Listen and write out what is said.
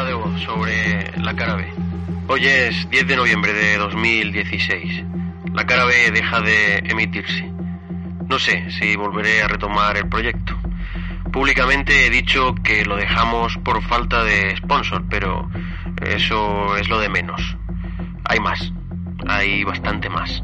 nota de voz sobre la cara B. Hoy es 10 de noviembre de 2016. La cara B deja de emitirse. No sé si volveré a retomar el proyecto. Públicamente he dicho que lo dejamos por falta de sponsor, pero eso es lo de menos. Hay más. Hay bastante más.